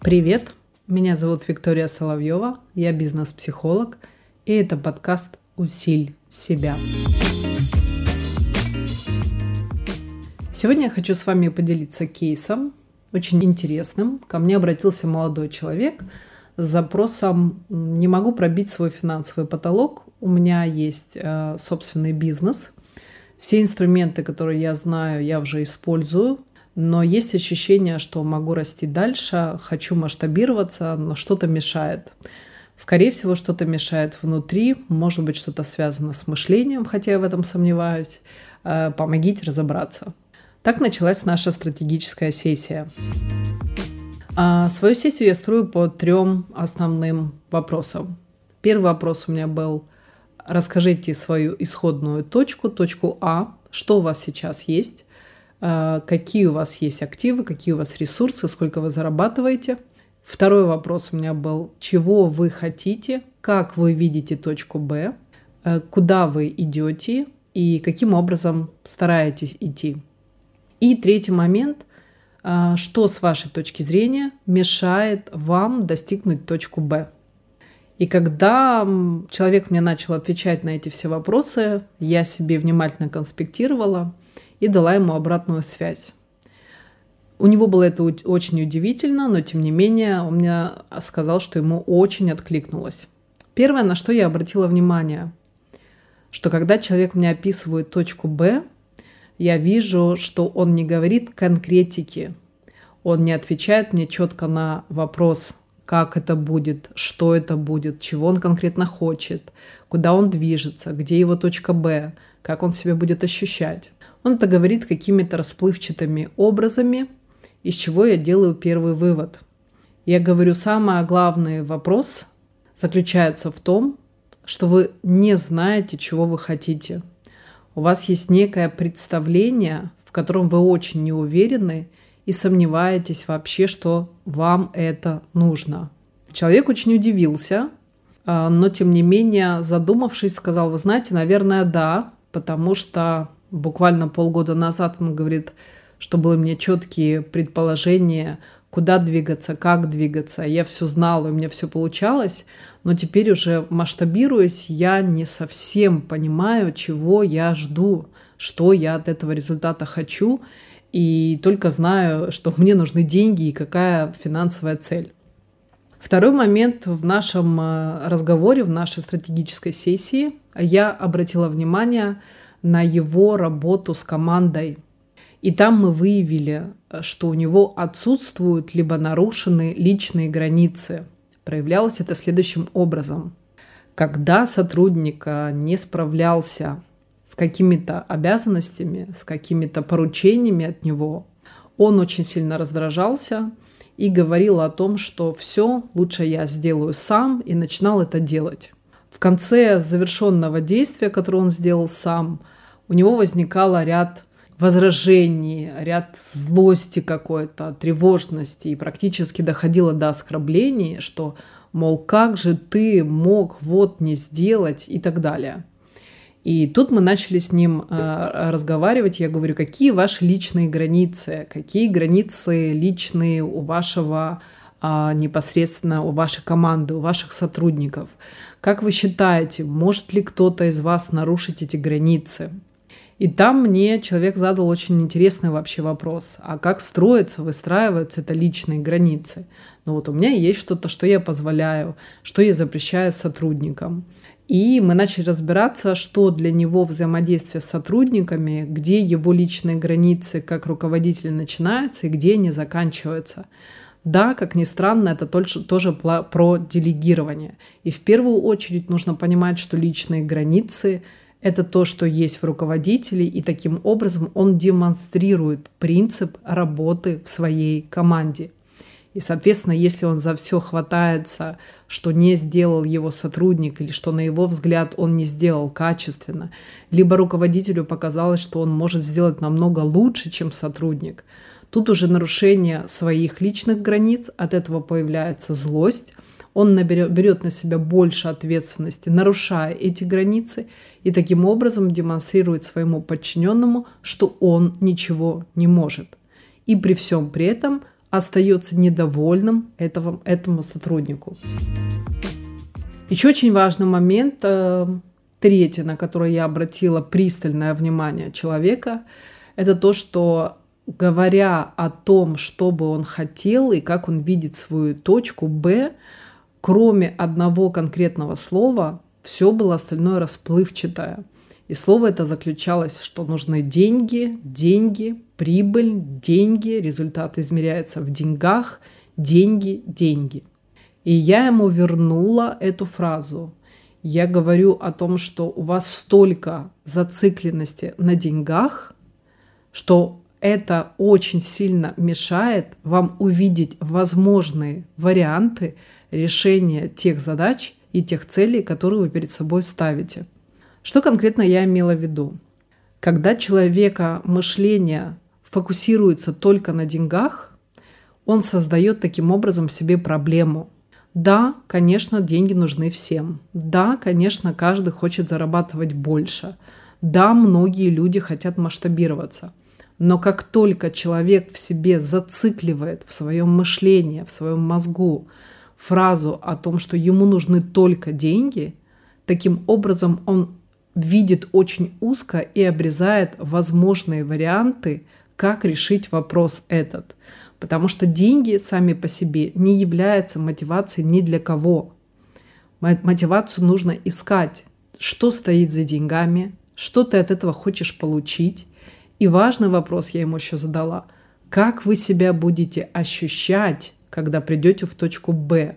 Привет, меня зовут Виктория Соловьева, я бизнес-психолог, и это подкаст «Усиль себя». Сегодня я хочу с вами поделиться кейсом, очень интересным. Ко мне обратился молодой человек с запросом «Не могу пробить свой финансовый потолок, у меня есть э, собственный бизнес, все инструменты, которые я знаю, я уже использую, но есть ощущение, что могу расти дальше, хочу масштабироваться, но что-то мешает. Скорее всего, что-то мешает внутри, может быть, что-то связано с мышлением, хотя я в этом сомневаюсь. Э, помогите разобраться. Так началась наша стратегическая сессия. А свою сессию я строю по трем основным вопросам. Первый вопрос у меня был расскажите свою исходную точку, точку А, что у вас сейчас есть, а, какие у вас есть активы, какие у вас ресурсы, сколько вы зарабатываете. Второй вопрос у меня был, чего вы хотите, как вы видите точку Б, а, куда вы идете? И каким образом стараетесь идти. И третий момент, а, что с вашей точки зрения мешает вам достигнуть точку Б. И когда человек мне начал отвечать на эти все вопросы, я себе внимательно конспектировала – и дала ему обратную связь. У него было это очень удивительно, но тем не менее он мне сказал, что ему очень откликнулось. Первое, на что я обратила внимание, что когда человек мне описывает точку Б, я вижу, что он не говорит конкретики, он не отвечает мне четко на вопрос, как это будет, что это будет, чего он конкретно хочет, куда он движется, где его точка Б, как он себя будет ощущать. Он это говорит какими-то расплывчатыми образами, из чего я делаю первый вывод. Я говорю, самый главный вопрос заключается в том, что вы не знаете, чего вы хотите. У вас есть некое представление, в котором вы очень не уверены и сомневаетесь вообще, что вам это нужно. Человек очень удивился, а, но тем не менее, задумавшись, сказал, вы знаете, наверное, да, потому что буквально полгода назад он говорит, что были мне четкие предположения, куда двигаться, как двигаться. Я все знала, у меня все получалось, но теперь уже масштабируясь, я не совсем понимаю, чего я жду, что я от этого результата хочу, и только знаю, что мне нужны деньги и какая финансовая цель. Второй момент в нашем э, разговоре, в нашей стратегической сессии я обратила внимание – на его работу с командой. И там мы выявили, что у него отсутствуют либо нарушены личные границы. Проявлялось это следующим образом. Когда сотрудник не справлялся с какими-то обязанностями, с какими-то поручениями от него, он очень сильно раздражался и говорил о том, что все, лучше я сделаю сам, и начинал это делать. В конце завершенного действия, которое он сделал сам, у него возникало ряд возражений, ряд злости какой-то, тревожности, и практически доходило до оскорблений, что, мол, как же ты мог вот не сделать и так далее. И тут мы начали с ним э, разговаривать. Я говорю, какие ваши личные границы, какие границы личные у вашего э, непосредственно у вашей команды, у ваших сотрудников. Как вы считаете, может ли кто-то из вас нарушить эти границы? И там мне человек задал очень интересный вообще вопрос. А как строятся, выстраиваются это личные границы? Ну вот у меня есть что-то, что я позволяю, что я запрещаю сотрудникам. И мы начали разбираться, что для него взаимодействие с сотрудниками, где его личные границы как руководителя начинаются и где они заканчиваются. Да, как ни странно, это тоже про делегирование. И в первую очередь нужно понимать, что личные границы это то, что есть в руководителе, и таким образом он демонстрирует принцип работы в своей команде. И, соответственно, если он за все хватается, что не сделал его сотрудник или что, на его взгляд, он не сделал качественно, либо руководителю показалось, что он может сделать намного лучше, чем сотрудник, тут уже нарушение своих личных границ, от этого появляется злость, он наберет, берет на себя больше ответственности, нарушая эти границы, и таким образом демонстрирует своему подчиненному, что он ничего не может. И при всем при этом остается недовольным этого, этому сотруднику. Еще очень важный момент, э, третий, на который я обратила пристальное внимание человека, это то, что говоря о том, что бы он хотел и как он видит свою точку Б, кроме одного конкретного слова, все было остальное расплывчатое. И слово это заключалось, что нужны деньги, деньги, прибыль, деньги, результат измеряется в деньгах, деньги, деньги. И я ему вернула эту фразу. Я говорю о том, что у вас столько зацикленности на деньгах, что это очень сильно мешает вам увидеть возможные варианты решения тех задач и тех целей, которые вы перед собой ставите. Что конкретно я имела в виду? Когда человека мышление фокусируется только на деньгах, он создает таким образом себе проблему. Да, конечно, деньги нужны всем. Да, конечно, каждый хочет зарабатывать больше. Да, многие люди хотят масштабироваться – но как только человек в себе зацикливает в своем мышлении, в своем мозгу фразу о том, что ему нужны только деньги, таким образом он видит очень узко и обрезает возможные варианты, как решить вопрос этот. Потому что деньги сами по себе не являются мотивацией ни для кого. Мотивацию нужно искать, что стоит за деньгами, что ты от этого хочешь получить, и важный вопрос я ему еще задала. Как вы себя будете ощущать, когда придете в точку Б?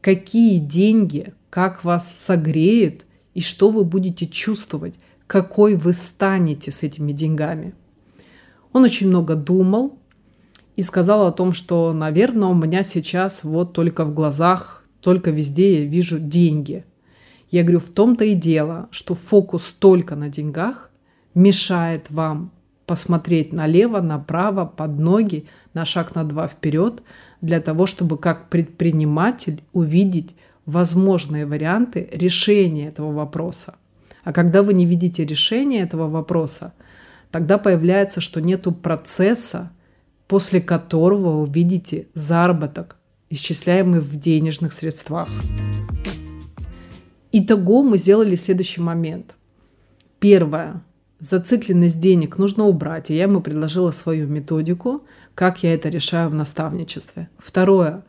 Какие деньги, как вас согреют и что вы будете чувствовать, какой вы станете с этими деньгами? Он очень много думал и сказал о том, что, наверное, у меня сейчас вот только в глазах, только везде я вижу деньги. Я говорю, в том-то и дело, что фокус только на деньгах мешает вам посмотреть налево, направо, под ноги, на шаг на два вперед, для того, чтобы как предприниматель увидеть возможные варианты решения этого вопроса. А когда вы не видите решения этого вопроса, тогда появляется, что нет процесса, после которого вы видите заработок, исчисляемый в денежных средствах. Итого мы сделали следующий момент. Первое. Зацикленность денег нужно убрать, и я ему предложила свою методику, как я это решаю в наставничестве. Второе.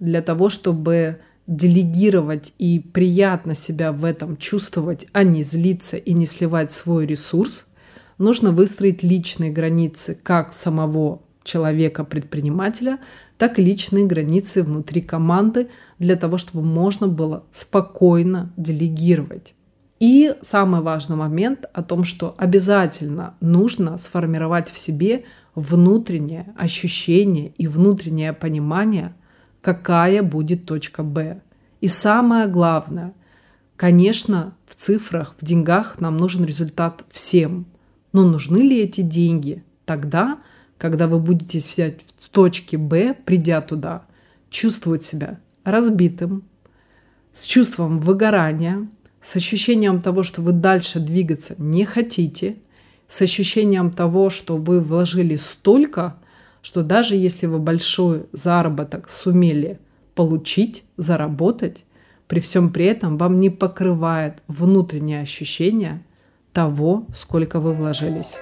Для того, чтобы делегировать и приятно себя в этом чувствовать, а не злиться и не сливать свой ресурс, нужно выстроить личные границы как самого человека-предпринимателя, так и личные границы внутри команды для того, чтобы можно было спокойно делегировать. И самый важный момент о том, что обязательно нужно сформировать в себе внутреннее ощущение и внутреннее понимание, какая будет точка Б. И самое главное, конечно, в цифрах, в деньгах нам нужен результат всем. Но нужны ли эти деньги тогда, когда вы будете сидеть в точке Б, придя туда, чувствовать себя разбитым, с чувством выгорания, с ощущением того, что вы дальше двигаться не хотите, с ощущением того, что вы вложили столько, что даже если вы большой заработок сумели получить, заработать, при всем при этом вам не покрывает внутреннее ощущение того, сколько вы вложились.